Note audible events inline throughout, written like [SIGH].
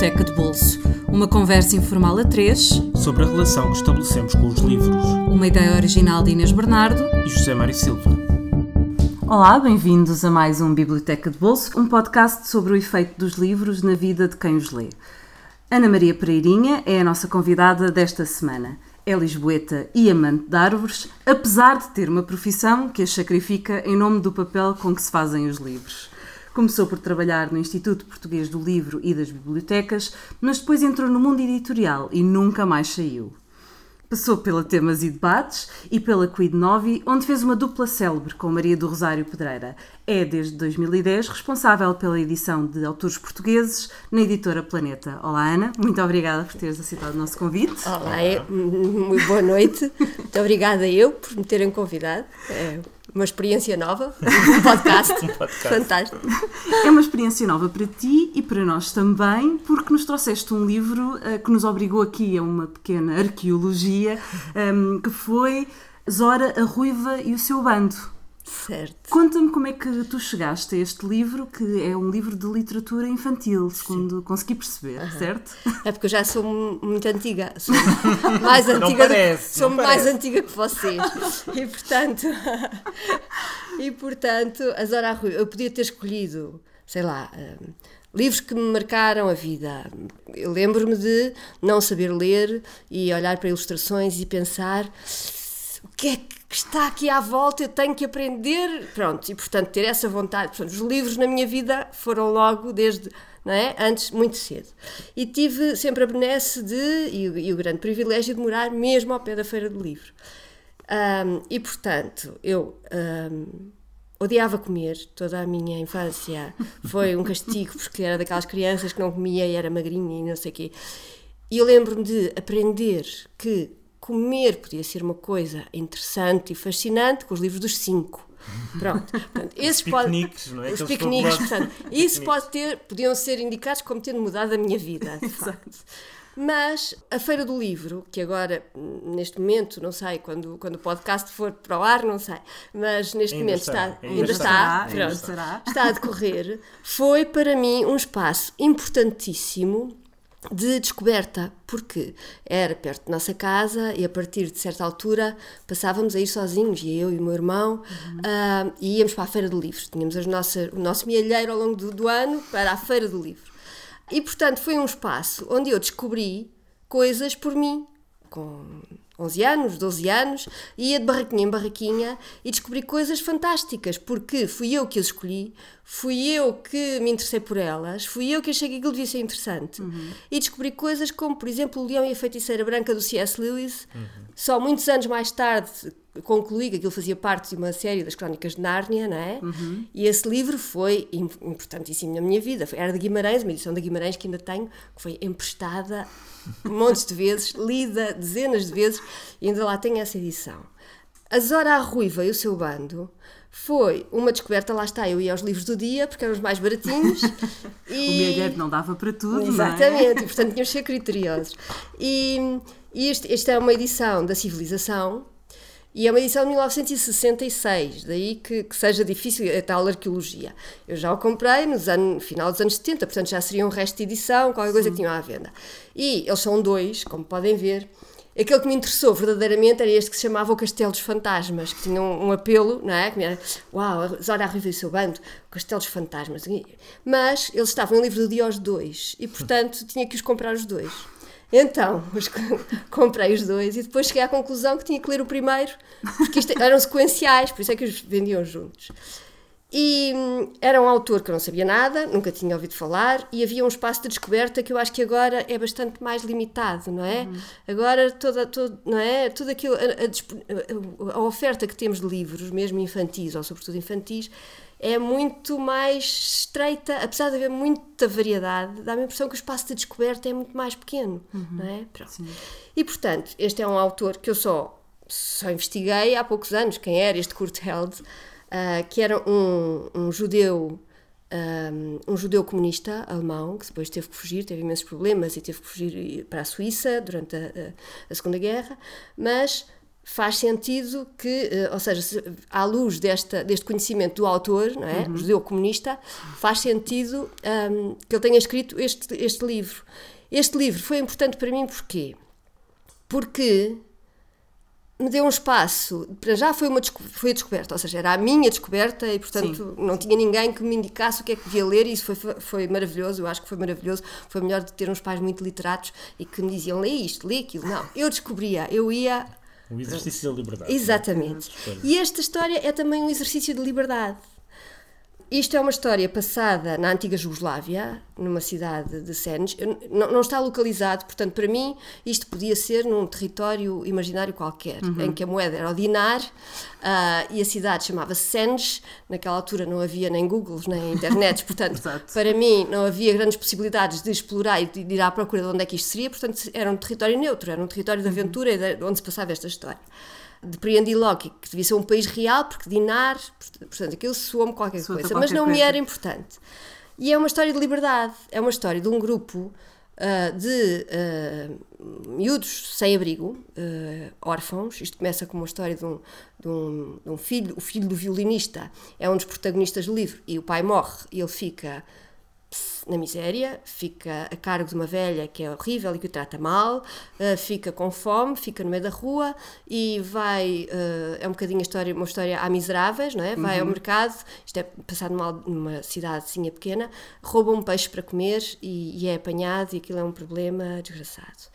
Biblioteca de Bolso. Uma conversa informal a três sobre a relação que estabelecemos com os livros. Uma ideia original de Inês Bernardo e José Mário Silva. Olá, bem-vindos a mais um Biblioteca de Bolso, um podcast sobre o efeito dos livros na vida de quem os lê. Ana Maria Pereirinha é a nossa convidada desta semana. É lisboeta e amante de árvores, apesar de ter uma profissão que as sacrifica em nome do papel com que se fazem os livros. Começou por trabalhar no Instituto Português do Livro e das Bibliotecas, mas depois entrou no mundo editorial e nunca mais saiu. Passou pela Temas e Debates e pela Quid Novi, onde fez uma dupla célebre com Maria do Rosário Pedreira. É, desde 2010, responsável pela edição de autores portugueses na editora Planeta. Olá, Ana. Muito obrigada por teres aceitado o nosso convite. Olá, é, muito boa noite. Muito obrigada eu por me terem convidado. É uma experiência nova, um podcast. [LAUGHS] um podcast. Fantástico. É uma experiência nova para ti e para nós também, porque nos trouxeste um livro uh, que nos obrigou aqui a uma pequena arqueologia, um, [LAUGHS] ehm, que foi Zora, a Ruiva e o seu bando. Certo. Conta-me como é que tu chegaste a este livro, que é um livro de literatura infantil, segundo Sim. consegui perceber, certo? É porque eu já sou muito antiga, [LAUGHS] sou mais antiga, parece, sou mais parece. antiga que vocês. E portanto, [LAUGHS] e portanto, a Zora Rui, eu podia ter escolhido, sei lá, um, livros que me marcaram a vida. Eu lembro-me de não saber ler e olhar para ilustrações e pensar o que é que que está aqui à volta, eu tenho que aprender. Pronto, e portanto ter essa vontade. Portanto, os livros na minha vida foram logo desde. Não é? Antes, muito cedo. E tive sempre a benesse de, e, e o grande privilégio de morar mesmo ao pé da Feira do Livro. Um, e portanto, eu um, odiava comer, toda a minha infância foi um castigo, porque era daquelas crianças que não comia e era magrinha e não sei o quê. E eu lembro-me de aprender que comer podia ser uma coisa interessante e fascinante com os livros dos cinco. Pronto. Portanto, [LAUGHS] esses os piqueniques, pode, não é? Os piqueniques, portanto, [LAUGHS] isso pode ter, podiam ser indicados como tendo mudado a minha vida, de facto. Mas a Feira do Livro, que agora, neste momento, não sei, quando, quando o podcast for para o ar, não sei, mas neste ainda momento está, está, ainda, ainda está, está, pronto, está. está a decorrer, foi para mim um espaço importantíssimo de descoberta, porque era perto da nossa casa e a partir de certa altura passávamos a ir sozinhos, e eu e o meu irmão, uhum. uh, e íamos para a Feira do Livro. Tínhamos as nossas, o nosso mielheiro ao longo do, do ano para a Feira do Livro. E, portanto, foi um espaço onde eu descobri coisas por mim, com 11 anos, 12 anos, ia de barraquinha em barraquinha e descobri coisas fantásticas, porque fui eu que as escolhi, fui eu que me interessei por elas, fui eu que achei que aquilo devia ser interessante. Uhum. E descobri coisas como, por exemplo, O Leão e a Feiticeira Branca do C.S. Lewis. Uhum. Só muitos anos mais tarde concluí que aquilo fazia parte de uma série das Crónicas de Nárnia, não é? Uhum. E esse livro foi importantíssimo na minha vida. Era de Guimarães, uma edição de Guimarães que ainda tenho, que foi emprestada [LAUGHS] montes de vezes, lida dezenas de vezes e ainda lá tenho essa edição. A Zora Ruiva e o seu bando foi uma descoberta, lá está, eu ia aos livros do dia, porque eram os mais baratinhos. [LAUGHS] e... O não dava para tudo, Exatamente, é? e portanto tinham que ser criteriosos. E, e este, esta é uma edição da Civilização, e é uma edição de 1966, daí que, que, seja difícil a tal arqueologia. Eu já o comprei no ano, final dos anos 70, portanto já seria um resto de edição, qualquer coisa Sim. que tinham à venda. E eles são dois, como podem ver. Aquele que me interessou verdadeiramente era este que se chamava O Castelo dos Fantasmas, que tinha um, um apelo, não é? Que era, uau, Zora Arriva e o seu bando, O Castelo dos Fantasmas. Mas eles estavam em livro do dia aos dois, e portanto tinha que os comprar os dois. Então, [LAUGHS] comprei os dois e depois cheguei à conclusão que tinha que ler o primeiro, porque isto, eram sequenciais, por isso é que os vendiam juntos. E hum, era um autor que eu não sabia nada, nunca tinha ouvido falar, e havia um espaço de descoberta que eu acho que agora é bastante mais limitado, não é? Uhum. Agora, toda, não é? Tudo aquilo, a, a, a, oferta que temos de livros, mesmo infantis, ou sobretudo infantis, é muito mais estreita, apesar de haver muita variedade, dá-me a impressão que o espaço de descoberta é muito mais pequeno, uhum, não é? E portanto, este é um autor que eu só, só investiguei há poucos anos, quem era este Kurt Held, uh, que era um, um judeu um, um, judeu comunista alemão que depois teve que fugir, teve imensos problemas e teve que fugir para a Suíça durante a, a, a Segunda Guerra, mas faz sentido que, eh, ou seja, se, à luz desta, deste conhecimento do autor, não é? judeu-comunista, faz sentido hum, que ele tenha escrito este, este livro. Este livro foi importante para mim porquê? Porque me deu um espaço, para já foi uma foi a descoberta, ou seja, era a minha descoberta e, portanto, não tinha ninguém que me indicasse o que é que devia ler e isso foi, foi maravilhoso, eu acho que foi maravilhoso. Foi melhor de ter uns pais muito literatos e que me diziam, lê isto, lê aquilo. Não, eu descobria, eu ia O exercício da liberdade. Exatamente. E esta história é também um exercício de liberdade. Isto é uma história passada na antiga Jugoslávia, numa cidade de Sens. Eu- Não, não está localizado, portanto, para mim, isto podia ser num território imaginário qualquer, em que a moeda era o dinar ah, e a cidade chamava-se Sens. Naquela altura não havia nem Googles, nem [LAUGHS] internets, portanto, para mim não havia grandes possibilidades de explorar e de ir à procura de onde é que isto seria, portanto, era um território neutro, era um território de aventura e de onde se passava esta história depreendi logo que que devia ser um país real, porque dinar, portanto, aquilo soou-me qualquer coisa, a mas qualquer não me coisa. era importante. E é uma história de liberdade, é uma história de um grupo ah, de ah, miúdos sem abrigo, ah, órfãos. Isto começa com uma história de um, de, um, de um filho, o filho do violinista é um dos protagonistas do livro, e o pai morre e ele fica na miséria, fica a cargo de uma velha que é horrível e que o trata mal, eh, fica com fome, fica no meio da rua e vai, eh, é um bocadinho a história, uma história a miseráveis, não é? Vai ao mercado, isto é passado numa, numa cidadezinha pequena, rouba um peixe para comer e, e é apanhado e aquilo é um problema desgraçado.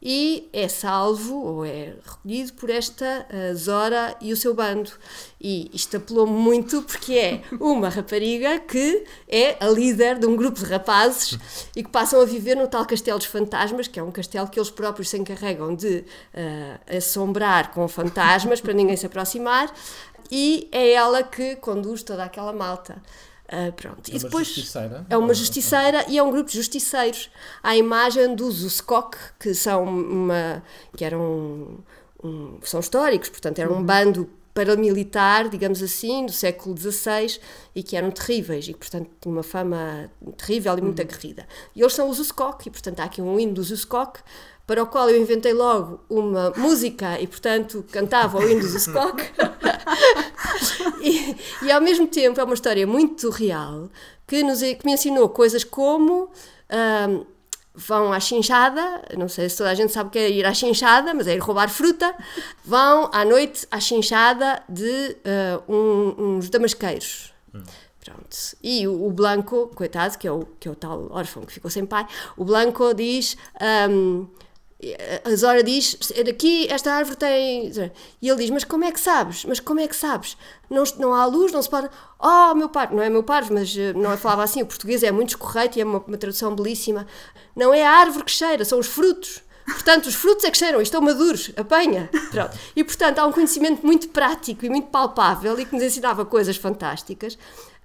E é salvo, ou é recolhido por esta eh, Zora e o seu bando. E isto apelou-me muito porque é uma rapariga que é a líder de um grupo de rapazes e que passam a viver no tal Castelo dos Fantasmas, que é um castelo que eles próprios se encarregam de eh, assombrar com fantasmas para ninguém se aproximar. E é ela que conduz toda aquela malta. Ah, pronto. É e uma depois justiceira? é uma justiceira e é um grupo de justiceiros. À imagem dos Uskok, que são uma que eram um- são históricos, portanto, era um bando paramilitar, digamos assim, do século XVI e que eram terríveis e portanto, tinham uma fama terrível e muito aguerrida. E eles são os Uskok e, portanto, há aqui um hino dos Uskok para o qual eu inventei logo uma música e, portanto, cantava o hino dos Uskok. [LAUGHS] e, e ao mesmo tempo é uma história muito real que, nos, que me ensinou coisas como ahm, vão à chinchada, não sei se toda a gente sabe o que é ir à chinchada, mas é ir roubar fruta, vão à noite à chinchada de ah, um- uns damasqueiros. Pronto. E o, o Blanco, coitado, que é, o, que é o tal órfão que ficou sem pai, o Blanco diz. ahm, a Zora diz, daqui esta árvore tem. E ele diz, mas como é que sabes? Mas como é que sabes? Não, não há luz, não se pode. Oh, meu pai, não é meu pai, mas eh, não é falava assim, o português é muito escorreito e é uma, uma tradução belíssima. Não é a árvore que cheira, são os frutos. Portanto, os frutos é que cheiram, estão maduros, apanha. Pronto. E, portanto, há um conhecimento muito prático e muito palpável e que nos ensinava coisas fantásticas.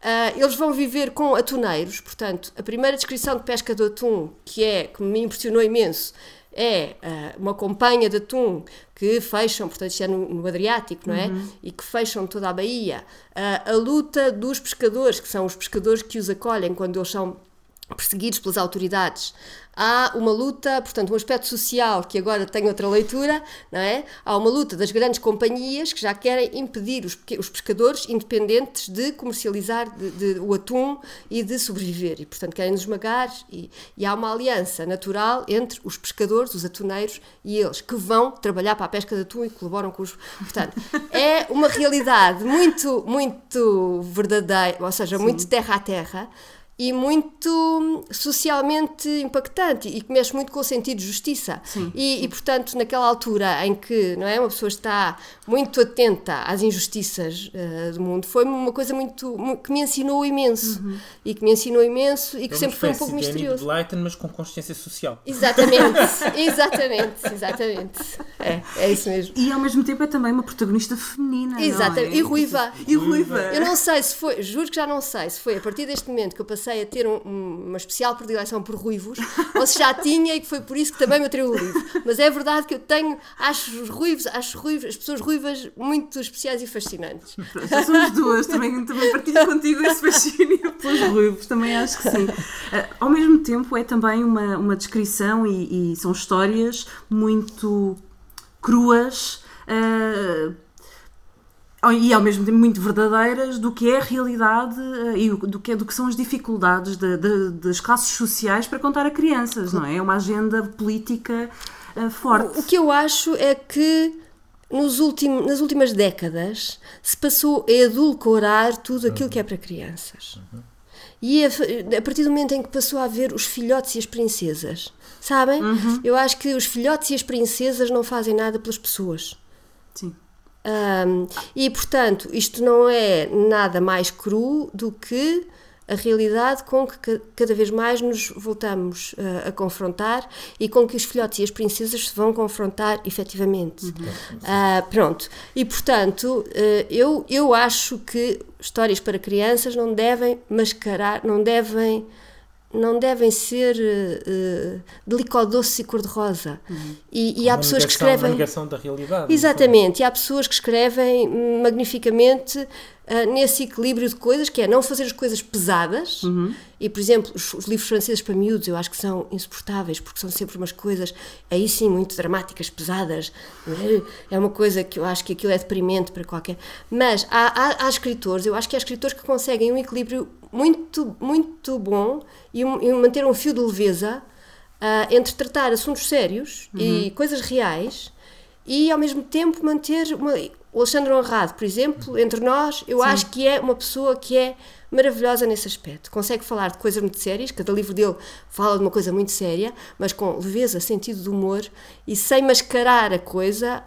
Ah, eles vão viver com atuneiros, portanto, a primeira descrição de pesca do atum, que é, que me impressionou imenso, é ah, uma companhia de atum que fecham, portanto, isto é no, no Adriático, não é? E que fecham toda a baía. Ah, a luta dos pescadores, que são os pescadores que os acolhem quando eles são perseguidos pelas autoridades. Há uma luta, portanto, um aspecto social que agora tem outra leitura, não é? Há uma luta das grandes companhias que já querem impedir os, os pescadores independentes de comercializar de- de- o atum e de sobreviver. E, portanto, querem nos esmagar. E, e há uma aliança natural entre os pescadores, os atuneiros e eles, que vão trabalhar para a pesca de atum e colaboram com os. [LAUGHS] Portanto, é uma realidade muito, muito verdadeira, ou seja, muito terra a terra e muito socialmente impactante e que mexe muito com o sentido de justiça. E, e, portanto, naquela altura em que não é, uma pessoa está muito atenta às injustiças eh, do mundo, foi uma coisa muito mu- que me ensinou imenso e que me ensinou imenso e que É sempre foi um pouco de misterioso. Blyton, mas com consciência social. Exatamente, [LAUGHS] exatamente, exatamente. É, é isso mesmo. E ao mesmo tempo é também uma protagonista feminina. Exatamente. Não é? E ruiva. E ruiva. Eu não sei se foi, juro que já não sei se foi a partir deste momento que eu passei a ter um- um- uma especial predileção por ruivos ou se já tinha e que foi por isso que também me atraiu o livro. Mas é verdade que eu tenho, acho os ruivos, acho ruivos, as pessoas ruivas muito especiais e fascinantes. Pronto, [LAUGHS] Já somos duas, também, também partilho contigo esse fascínio [LAUGHS] pelos ruivos, também acho que sim. Ah, ao mesmo tempo, é também uma, uma descrição e, e são histórias muito cruas uh, e ao mesmo tempo muito verdadeiras do que é a realidade uh, e do que, é, do que são as dificuldades de, de, das classes sociais para contar a crianças, não é? É uma agenda política uh, forte. O, o que eu acho é que nos últimos, nas últimas décadas se passou a edulcorar tudo aquilo que é para crianças. E a, a, partir do momento em que passou a haver os filhotes e as princesas, sabem? Uhum. Eu acho que os filhotes e as princesas não fazem nada pelas pessoas. Sim. Um, e portanto, isto não é nada mais cru do que a realidade com que cada vez mais nos voltamos uh, a confrontar e com que os filhotes e as princesas se vão confrontar efetivamente. Uhum. Uh, pronto. E portanto, uh, eu, eu acho que histórias para crianças não devem mascarar, não devem não devem ser uh, delicadoce e cor-de-rosa. Uhum. E, e há pessoas que escrevem. Uma negação da realidade. Exatamente, e há pessoas que escrevem magnificamente uh, nesse equilíbrio de coisas, que é não fazer as coisas pesadas. Uhum. E, por exemplo, os, os, livros franceses para miúdos eu acho que são insuportáveis, porque são sempre umas coisas, aí sim, muito dramáticas, pesadas. É uma coisa que eu acho que aquilo é deprimente para qualquer. Mas há, há, há escritores, eu acho que há escritores que conseguem um equilíbrio muito, muito bom e, um, e manter um fio de leveza uh, entre tratar assuntos sérios uhum. e coisas reais e ao mesmo tempo manter uma, o Alexandre Honrado, por exemplo, entre nós, eu Sim. acho que é uma pessoa que é maravilhosa nesse aspecto. Consegue falar de coisas muito sérias, cada livro dele fala de uma coisa muito séria, mas com leveza, sentido de humor e sem mascarar a coisa,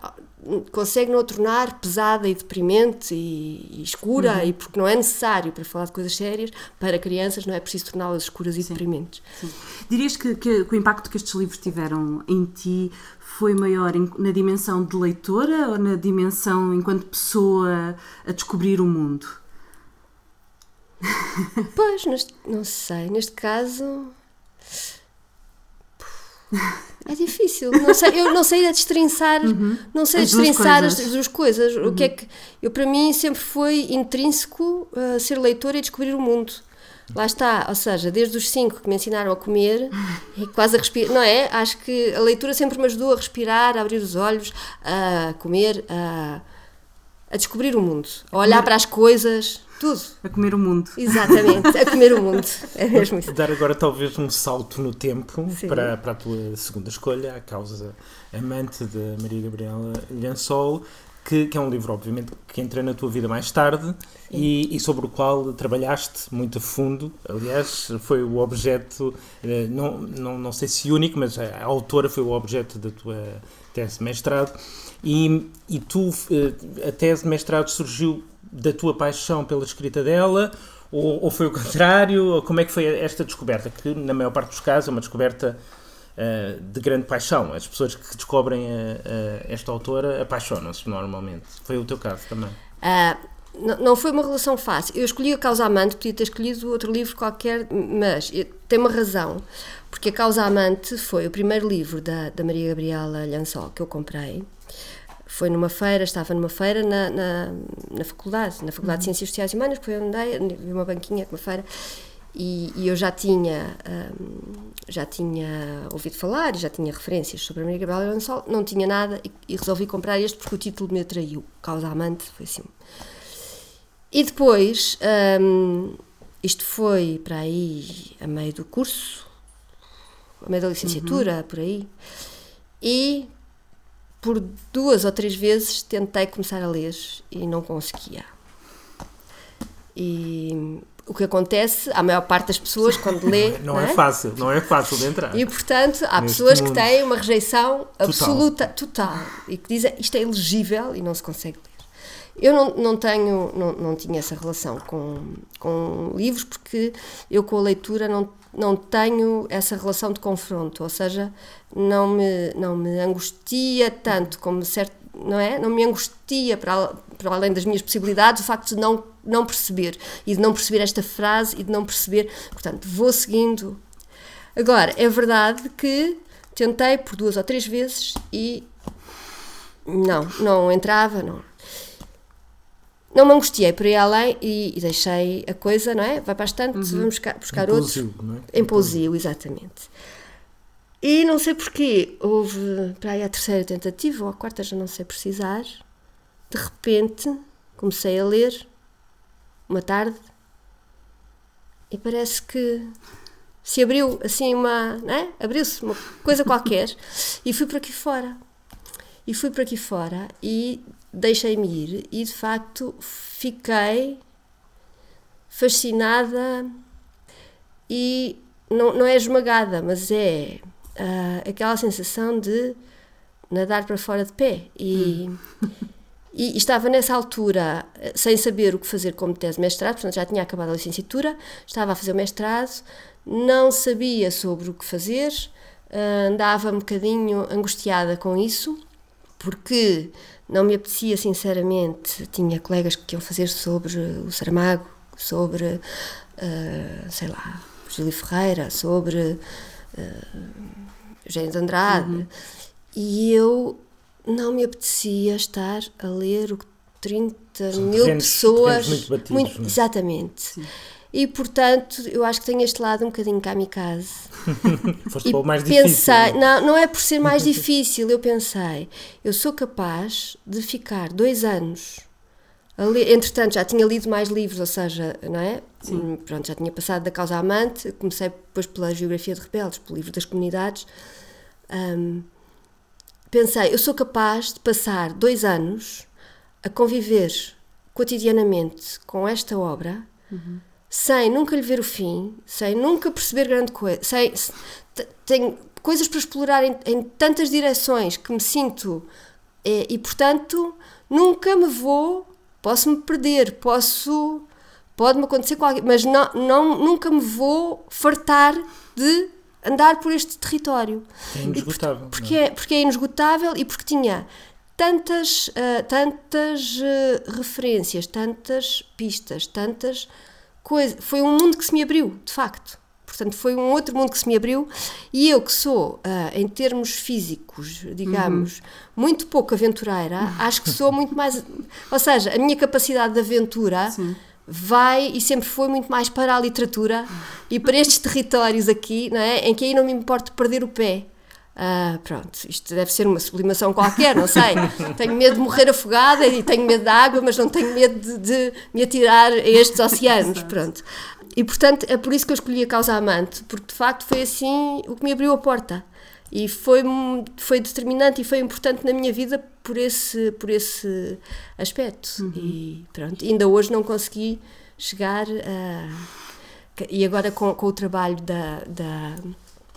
consegue não tornar pesada e deprimente e, e escura, uhum. e porque não é necessário para falar de coisas sérias, para crianças não é preciso torná-las escuras e Sim. deprimentes. Sim. Dirias que, que, que, o impacto que estes livros tiveram em ti foi maior na dimensão de leitora ou na dimensão enquanto pessoa a descobrir o mundo? Pois, neste, não sei, neste caso é difícil, não sei, eu não sei a destrinçar, uhum. não sei as destrinçar as, as duas coisas. Uhum. O que é uhum. que eu para mim sempre foi intrínseco uh, ser leitora e descobrir o mundo. Lá está, ou seja, desde os cinco que me ensinaram a comer, é quase a respirar, não é? Acho que a leitura sempre me ajudou a respirar, a abrir os olhos, a comer, a, a descobrir o mundo, a olhar para as coisas, tudo. A comer o mundo. Exatamente, a comer o mundo. É mesmo isso. Dar agora talvez um salto no tempo para, para a tua segunda escolha, a causa amante de Maria Gabriela Lhansol, que, que, é um livro, obviamente, que entra na tua vida mais tarde e, e, sobre o qual trabalhaste muito a fundo. Aliás, foi o objeto, eh, não, não, não sei se único, mas a, autora foi o objeto da tua tese de mestrado. E, e tu, eh, a tese de mestrado surgiu da tua paixão pela escrita dela, ou, ou, foi o contrário? Ou como é que foi esta descoberta? Que, na maior parte dos casos, é uma descoberta uh, de grande paixão. As pessoas que descobrem a, a, esta autora apaixonam-se normalmente. Foi o teu caso também? Uh, não, foi uma relação fácil. Eu escolhi a Causa Amante, podia ter escolhido outro livro qualquer, mas tem uma razão. Porque a Causa Amante foi o primeiro livro da, da Maria Gabriela Lhansol que eu comprei foi numa feira, estava numa feira na, na, na faculdade, na Faculdade uhum. de Ciências Sociais e Humanas, foi onde andei, vi uma banquinha com uma feira, e, e, eu já tinha, um, já tinha ouvido falar e já tinha referências sobre a Maria Gabriela Lançol, não tinha nada e, e, resolvi comprar este porque o título me atraiu, Causa Amante, foi assim. E depois, um, isto foi para aí a meio do curso, a meio da licenciatura, uhum. por aí, e por duas ou três vezes tentei começar a ler e não conseguia. E o que acontece à maior parte das pessoas quando lê. Não, [LAUGHS] não é? é? fácil, não é fácil de entrar. E portanto, há pessoas mundo. que têm uma rejeição absoluta, total. total, e que dizem isto é elegível e não se consegue ler. Eu não, não tenho, não, não tinha essa relação com, com livros porque eu com a leitura não não tenho essa relação de confronto, ou seja, não me, não me angustia tanto como certo, não é? Não me angustia para, para além das minhas possibilidades o facto de não, não perceber e de não perceber esta frase e de não perceber, portanto, vou seguindo. Agora, é verdade que tentei por duas ou três vezes e não, não entrava, não não me angustiei por ir além e, e, deixei a coisa, não é? Vai bastante, uhum. vamos buscar, buscar outros. Não é? Impulsivo, exatamente. E não sei porquê, houve para aí a terceira tentativa, ou a quarta, já não sei precisar. De repente, comecei a ler, uma tarde, e parece que se abriu assim uma. Né? Abriu-se uma coisa qualquer, [LAUGHS] e fui para aqui fora. E fui para aqui fora e deixei-me ir, e de facto fiquei fascinada e não, não é esmagada, mas é uh, aquela sensação de nadar para fora de pé. E, hum. [LAUGHS] e, e, estava nessa altura sem saber o que fazer como tese de mestrado, portanto já tinha acabado a licenciatura, estava a fazer o mestrado, não sabia sobre o que fazer, uh, andava um bocadinho angustiada com isso, porque não me apetecia sinceramente. Tinha colegas que iam fazer sobre o Saramago, sobre, uh, sei lá, Júlio Ferreira, sobre uh, Eugênio de Andrade. Uhum. E eu não me apetecia estar a ler o que 30 São mil terrenos, pessoas. Terrenos muito batidos, muito, é? Exatamente. Sim. E portanto, eu acho que tenho este lado um bocadinho kamikaze. [LAUGHS] Foste e mais pensei, difícil. Não, não é por ser mais difícil, eu pensei, eu sou capaz de ficar dois anos Ali, entretanto, já tinha lido mais livros, ou seja, não é? Sim. Pronto, já tinha passado da causa amante, comecei depois pela Geografia de Rebeldes, pelo livro das comunidades. Um, pensei, eu sou capaz de passar dois anos a conviver cotidianamente com esta obra, uhum. Sem nunca lhe ver o fim, sem nunca perceber grande coisa, sem, tenho coisas para explorar em, em tantas direções que me sinto, e, e portanto nunca me vou Posso-me perder, posso. Pode-me acontecer qualquer. Mas não, não, nunca me vou fartar de andar por este território. É inesgotável. Porque, é? porque é inesgotável e porque tinha tantas, uh, tantas uh, referências, tantas pistas, tantas coisas. Foi um mundo que se me abriu, de facto. Portanto, foi um outro mundo que se me abriu e eu que sou, uh, em termos físicos, digamos, uhum. muito pouco aventureira, acho que sou muito mais... Ou seja, a minha capacidade de aventura... Sim vai e sempre foi muito mais para a literatura e para estes territórios aqui, não é? em que aí não me importo perder o pé. Ah, pronto, isto deve ser uma sublimação qualquer, não sei. [LAUGHS] tenho medo de morrer afogada e tenho medo da água, mas não tenho medo de, de me atirar a estes oceanos. Pronto. E portanto é por isso que eu escolhi a causa amante, porque de facto foi assim o que me abriu a porta. E foi, foi determinante e foi importante na minha vida por esse, por esse aspecto. Uhum. E pronto, ainda hoje não consegui chegar a. E agora com, com o trabalho da, da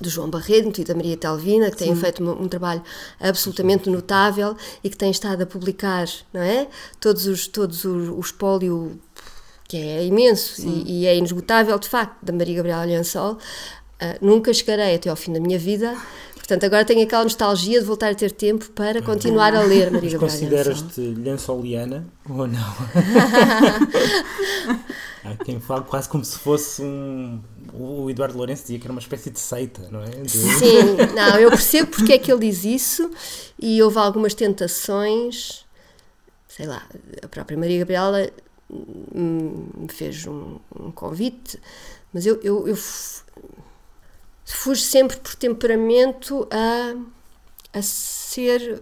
do João Barreto e da Maria Telvina, que têm Sim. feito um, um, trabalho absolutamente notável e que têm estado a publicar, não é? Todos os, todos o, o espólio que é imenso e, e, é inesgotável, de facto, da Maria Gabriela Lençol. Uh, nunca chegarei até ao fim da minha vida, portanto, agora tenho aquela nostalgia de voltar a ter tempo para continuar a ler Maria Gabriela Consideras-te lençoliana ou não? [LAUGHS] Há quem fala quase como se fosse um. O Eduardo Lourenço dizia que era uma espécie de seita, não é? De... Sim, não, eu percebo porque é que ele diz isso e houve algumas tentações, sei lá, a própria Maria Gabriela me fez um, um convite, mas eu, eu, eu fujo sempre por temperamento a, a ser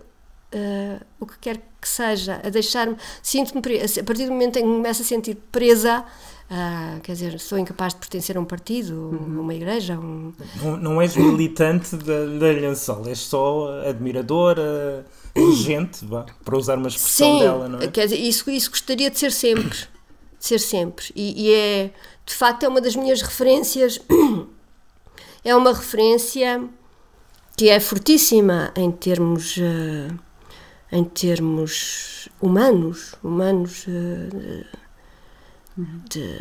uh, o que quer que seja, a deixar-me, sinto-me, a partir do momento em que me começo a sentir presa, uh, quer dizer, sou incapaz de pertencer a um partido, uhum. uma igreja. Um... Não, não és militante da, da Lençol, és só admiradora [COUGHS] gente, vá, para usar uma expressão Sim, dela, não é? Quer dizer, isso, isso gostaria de ser sempre. De ser sempre. E, e, é, de facto, é uma das minhas referências. É uma referência que é fortíssima em termos. Uh, em termos humanos, humanos uh, de,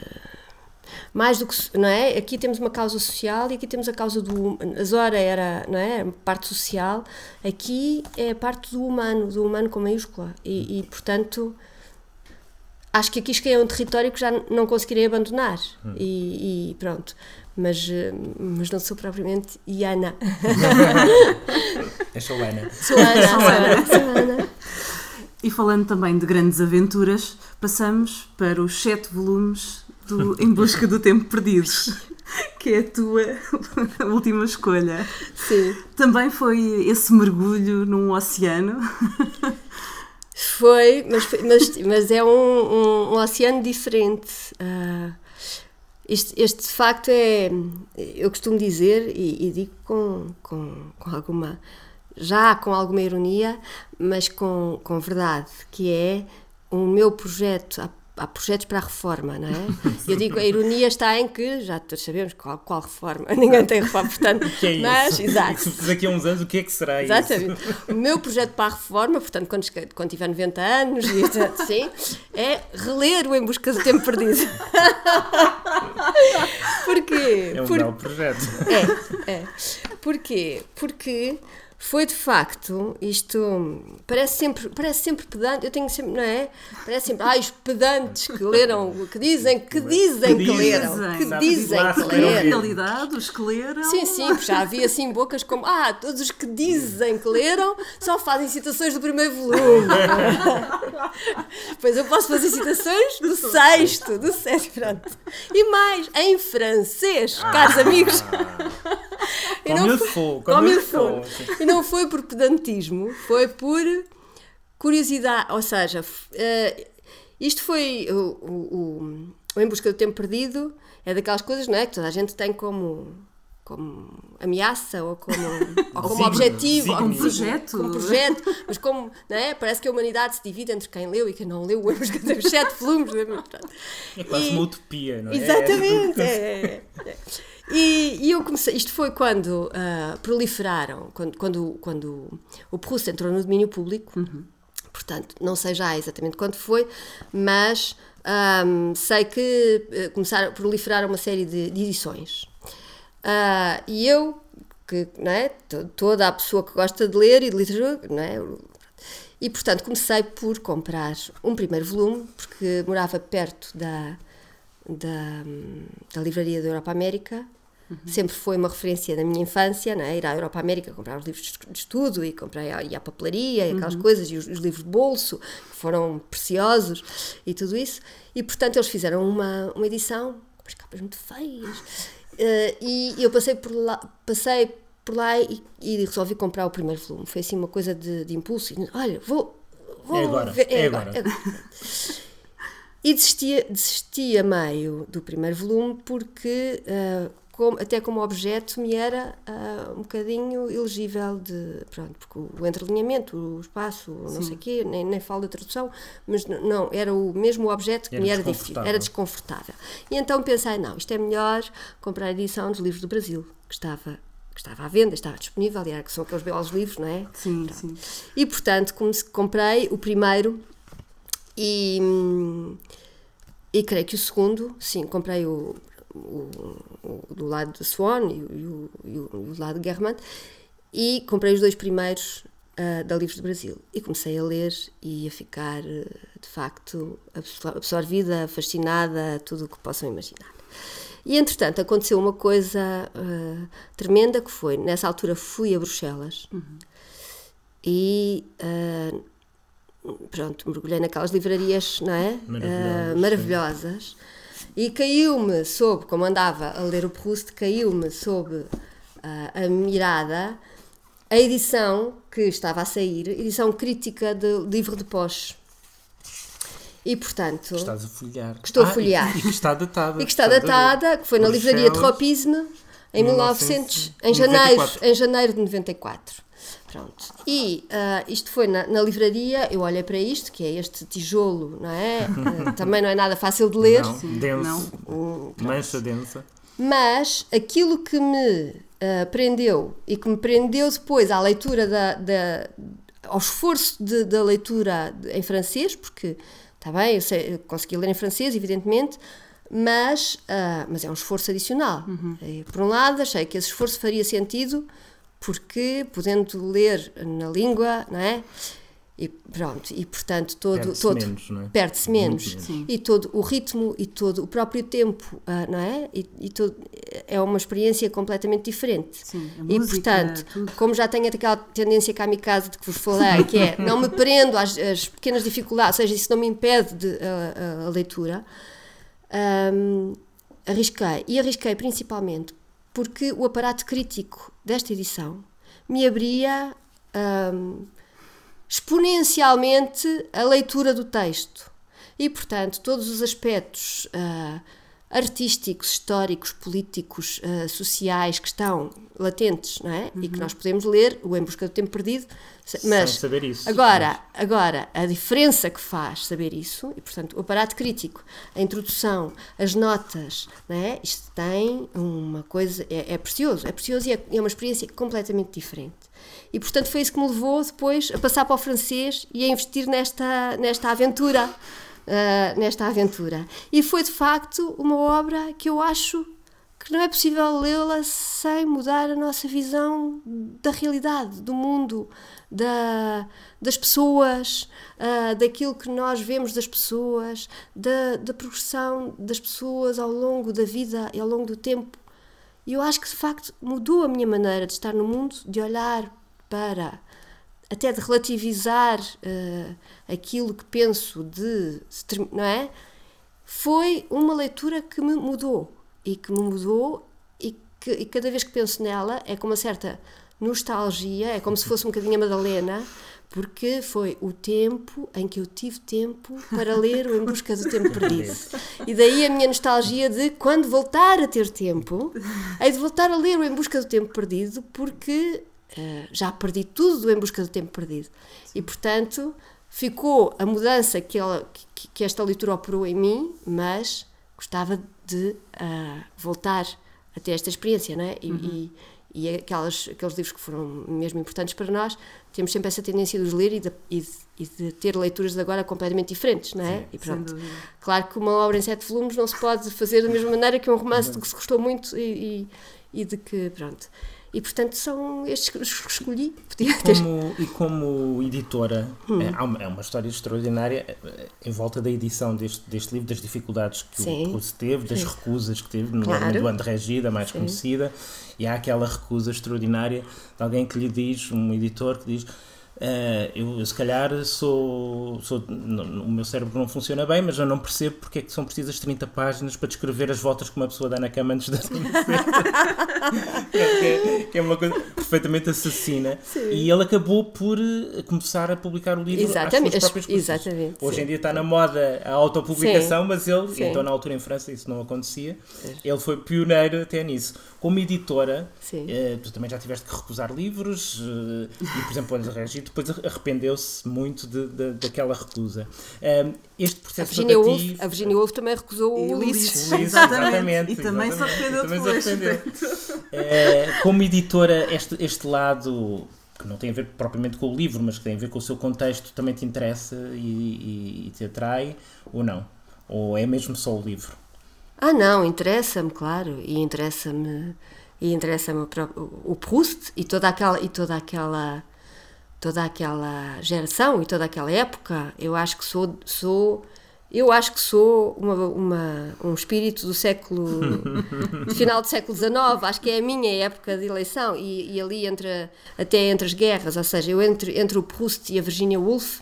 mais do que não é aqui temos uma causa social e aqui temos a causa do a Zora era não é parte social aqui é a parte do humano do humano com maiúscula e, e portanto acho que aqui cheguei a um território que já não conseguirei abandonar hum. e, e, pronto mas mas não sou propriamente Iana é sou Ana sou Ana, sou Ana. Sou Ana. E falando também de grandes aventuras, passamos para os sete volumes do Em Busca do Tempo Perdido, que é a tua [LAUGHS] última escolha. Sim. Também foi esse mergulho num oceano? Foi, mas, mas, mas é um, um, um oceano diferente. Uh, este, este, facto é, eu costumo dizer, e, e digo com, com, com, alguma, já com alguma ironia, mas com, com verdade, que é o meu projeto, há projetos para a reforma, não é? Eu digo, a ironia está em que já todos sabemos qual, qual reforma, [LAUGHS] ninguém tem reforma, portanto, que é mas, isso? exato. [LAUGHS] Daqui a uns anos, o que é que será Exatamente. isso? O meu projeto para a reforma, portanto, quando, quando tiver 90 anos, e assim, é reler o Em Busca do Tempo Perdido. [LAUGHS] Porquê? É um Por... projeto. É, é. Porquê? Porque foi de facto, isto parece sempre, parece sempre pedante, eu tenho sempre, não é? Parece sempre, ai, os pedantes que leram, que dizem, que dizem que, que leram, dizem, que dizem que Na leram. realidade, os que leram. Sim, sim, já havia assim bocas como, ah, todos os que dizem que leram só fazem citações do primeiro volume. [LAUGHS] pois eu posso fazer citações do sexto, do sétimo, pronto. E mais, em francês, caros amigos. [LAUGHS] E não foi- como faut. faut. E não foi por pedantismo, foi por curiosidade. Ou seja, eh, isto foi o, o, o- Em Busca do Tempo Perdido, é daquelas coisas não é, que toda a gente tem como, como ameaça ou como, ou como Desígnio, objetivo, ou como Projeto. como projeto, mas como não é, parece que a humanidade se divide entre quem leu e quem não leu Busca do Tempo sete volumes. pronto. É quase E- uma utopia, não é? Exatamente. é, é, é. E, e eu comecei, isto foi quando ah, proliferaram, quando, quando, quando o Proust entrou no domínio público, portanto, não sei já exatamente quando foi, mas ahm, sei que eh, começaram a proliferar uma série de, de edições. Ah, e eu, que não é, to- toda a pessoa que gosta de ler e de literatura, não é, e portanto comecei por comprar um primeiro volume, porque morava perto da, da, da livraria da Europa América. Sempre foi uma referência da minha infância, não é? ir à Europa América comprar os livros de estudo e comprar e à papelaria e aquelas coisas, e os, os livros de bolso, que foram preciosos e tudo isso. E portanto eles fizeram uma, uma edição com umas capas muito feias. Eh, e eu passei por lá, passei por lá e, e resolvi comprar o primeiro volume. Foi assim uma coisa de, de impulso. E, Olha, vou. vou É agora, ver- é agora. E desisti, desisti a meio do primeiro volume porque, como- até como objeto, me era ah, um bocadinho elegível de. Pronto, porque o, entrelinhamento, o espaço, o não sei o quê, nem, nem falo da tradução, mas não, era o mesmo objeto que Era me era difícil, era desconfortável. E então pensei: não, isto é melhor comprar a edição dos livros do Brasil, que estava. Que estava à venda, estava disponível, e era, que são aqueles belos livros, não é? Sim, sim. E portanto comprei o primeiro e, e creio que o segundo, sim, comprei o, o- o do lado de Swan e, o- e o, do lado de Guermann e comprei os dois primeiros ah, da Livros do Brasil e comecei a ler e a ficar de facto absor- absorvida, fascinada, tudo o que possam imaginar. E entretanto aconteceu uma coisa ah, tremenda que foi, nessa altura fui a Bruxelas e ah, pronto, mergulhei naquelas livrarias, não é? Maravilhosas, Ah, maravilhosas. E caiu-me sob, como andava a ler o Proust, caiu-me sob ah, a mirada a edição que estava a sair, edição crítica do livro de Poche. E portanto, Que estás a folhear. Que estou a Ah, e- folhear. E, que está datada. e que está datada, que foi na livraria de. Tropisme em 1900, em 1994. janeiro, em janeiro de 94. Pronto. E ah, isto foi na, na livraria, eu olhei para isto, que é este tijolo, não é? [LAUGHS] Ah, também não é nada fácil de ler, Não, denso. Mancha densa. mas aquilo que me ah, prendeu e que me prendeu depois à leitura da, da- ao esforço de- da leitura em francês, porque está bem, eu, sei, eu consegui ler em francês, evidentemente, mas, ah, mas é um esforço adicional. E, por um lado, achei que esse esforço faria sentido porque podendo ler na língua, não é? E pronto, e portanto todo, Perde-se todo menos, não é? perde-se menos. E todo o ritmo e todo o próprio tempo, ah, não é? E, e todo, é uma experiência completamente diferente. Sim, a e música, portanto, tudo. como já tenho aquela tendência kamikaze de que vos falei, que é não me prendo às, às pequenas dificuldades, ou seja, isso não me impede de, a, a- a leitura, hum, arrisquei. E arrisquei principalmente porque o aparato crítico desta edição me abria hum, exponencialmente a leitura do texto. E, portanto, todos os aspectos uh, artísticos, históricos, políticos, uh, sociais que estão latentes, não é? Uhum. E que uhum. nós podemos ler, o Em Busca do Tempo Perdido, mas Sem saber isso. Agora, mas... agora, a diferença que faz saber isso, e portanto, o aparato crítico, a introdução, as notas, não é? Isto tem uma coisa, é, é precioso, é precioso e é, é uma experiência completamente diferente. E portanto foi isso que me levou depois a passar para o francês e a investir nesta, nesta aventura uh, nesta aventura. E foi de facto uma obra que eu acho que não é possível lê-la sem mudar a nossa visão da realidade, do mundo, da, das pessoas, uh, daquilo que nós vemos das pessoas, da, da progressão das pessoas ao longo da vida e ao longo do tempo. E eu acho que de facto mudou a minha maneira de estar no mundo, de olhar para até de relativizar uh, aquilo que penso de não é foi uma leitura que me mudou e que me mudou e que e cada vez que penso nela é com uma certa nostalgia é como se fosse um bocadinho a Madalena porque foi o tempo em que eu tive tempo para ler o Em Busca do Tempo Perdido. E daí a minha nostalgia de quando voltar a ter tempo, hei de voltar a ler o Em Busca do Tempo Perdido, porque uh, já perdi tudo em busca do tempo perdido. E, portanto, ficou a mudança que, ela, que, que esta leitura operou em mim, mas gostava de uh, voltar a ter esta experiência, não é? E, uhum. e, e aquelas, aqueles livros que foram mesmo importantes para nós, temos sempre essa tendência de os ler e de, e de, e de ter leituras de agora completamente diferentes, não é? Sim, e pronto. Claro que uma obra em sete volumes não se pode fazer da mesma maneira que um romance de que se gostou muito e, e de que, pronto. E portanto são estes que escolhi. E como, e como editora, hum. é, uma, é uma história extraordinária eh, em volta da edição deste, deste livro, das dificuldades que Sim. o curso teve, das Sim. recusas que teve, no claro. do André Gida, mais Sim. conhecida, e há aquela recusa extraordinária de alguém que lhe diz, um editor que diz Uh, eu, se calhar, sou, sou. O meu cérebro não funciona bem, mas eu não percebo porque é que são precisas 30 páginas para descrever as voltas que uma pessoa dá na cama antes de adormecer. [LAUGHS] que, é, que é uma coisa perfeitamente assassina. Sim. E ele acabou por eh, começar a publicar o livro exatamente, às suas próprias Exatamente. Hoje sim. em dia está na moda a autopublicação, sim. mas ele, então na altura em França isso não acontecia, ele foi pioneiro até nisso. Como editora, uh, tu também já tiveste que recusar livros, uh, e por exemplo, Olhos Regis depois arrependeu-se muito de, de, daquela recusa. Um, este processo a Virginia, Woolf, a Virginia Woolf também recusou o Ulisses. Ulisses exatamente. E também exatamente. se arrependeu também depois. Se arrependeu. Uh, como editora, este, este lado que não tem a ver propriamente com o livro, mas que tem a ver com o seu contexto, também te interessa e, e, e te atrai ou não? Ou é mesmo só o livro? Ah, não, interessa-me, claro, e interessa-me e interessa-me o Proust e toda aquela e toda aquela toda aquela geração e toda aquela época, eu acho que sou, sou eu acho que sou uma, uma, um espírito do século do final do século XIX, acho que é a minha época de eleição e, e ali entre até entre as guerras, ou seja, eu entre, entre o Proust e a Virginia Woolf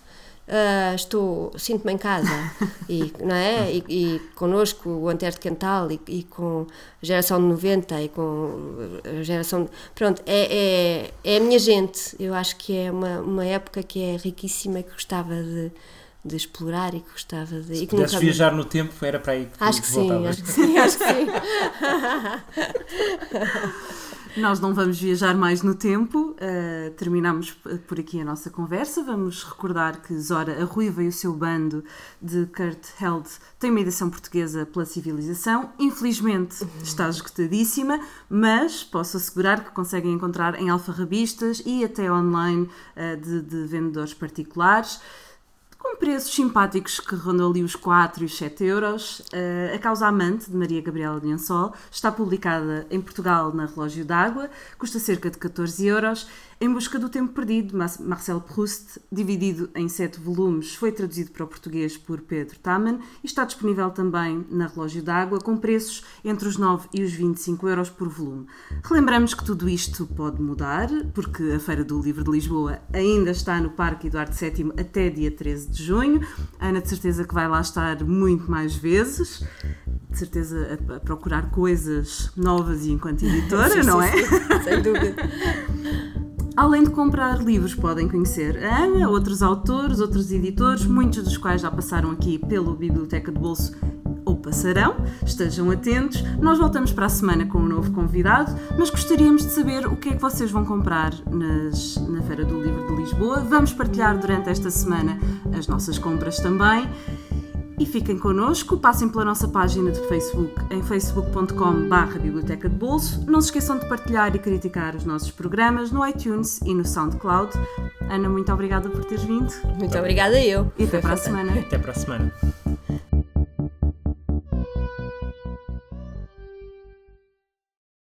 uh, estou, sinto-me em casa [LAUGHS] e, não é? e, e connosco o Antero de Cantal e, e, com a geração de 90 e com a geração, pronto, é, é, é a minha gente, eu acho que é uma, uma época que é riquíssima e que gostava de de explorar e que gostava de. Se pudesses viajar no tempo, era para aí que acho que sim, acho que sim, acho que sim. [LAUGHS] Nós não vamos viajar mais no tempo, uh, terminamos por aqui a nossa conversa. Vamos recordar que Zora, a Ruiva e o seu bando de Kurt Held tem uma edição portuguesa pela civilização. Infelizmente está esgotadíssima, mas posso assegurar que conseguem encontrar em alfarrabistas e até online uh, de, de vendedores particulares com preços simpáticos que rondam ali os 4 e os 7 euros. Uh, a Causa Amante, de Maria Gabriela Liansol, está publicada em Portugal na Relógio d'Água, custa cerca de 14 euros. Em Busca do Tempo Perdido, Marcel Proust, dividido em sete volumes, foi traduzido para o português por Pedro Taman e está disponível também na Relógio d'Água, com preços entre os 9 e os 25 euros por volume. Relembramos que tudo isto pode mudar, porque a Feira do Livro de Lisboa ainda está no Parque Eduardo VII até dia 13 de junho. Ana, de certeza que vai lá estar muito mais vezes, de certeza a, a procurar coisas novas e enquanto editora, [LAUGHS] sim, não sim, é? Sim, sem dúvida. [LAUGHS] Além de comprar livros, podem conhecer a Ana, outros autores, outros editores, muitos dos quais já passaram aqui pelo Biblioteca de Bolso ou passarão. Estejam atentos. Nós voltamos para a semana com um novo convidado, mas gostaríamos de saber o que é que vocês vão comprar nas, na Feira do Livro de Lisboa. Vamos partilhar durante esta semana as nossas compras também. E fiquem connosco, passem pela nossa página de Facebook em facebook.com.br Biblioteca de Bolso. Não se esqueçam de partilhar e criticar os nossos programas no iTunes e no SoundCloud. Ana, muito obrigada por teres vindo. Muito obrigada eu. E até para a semana. Até para a semana.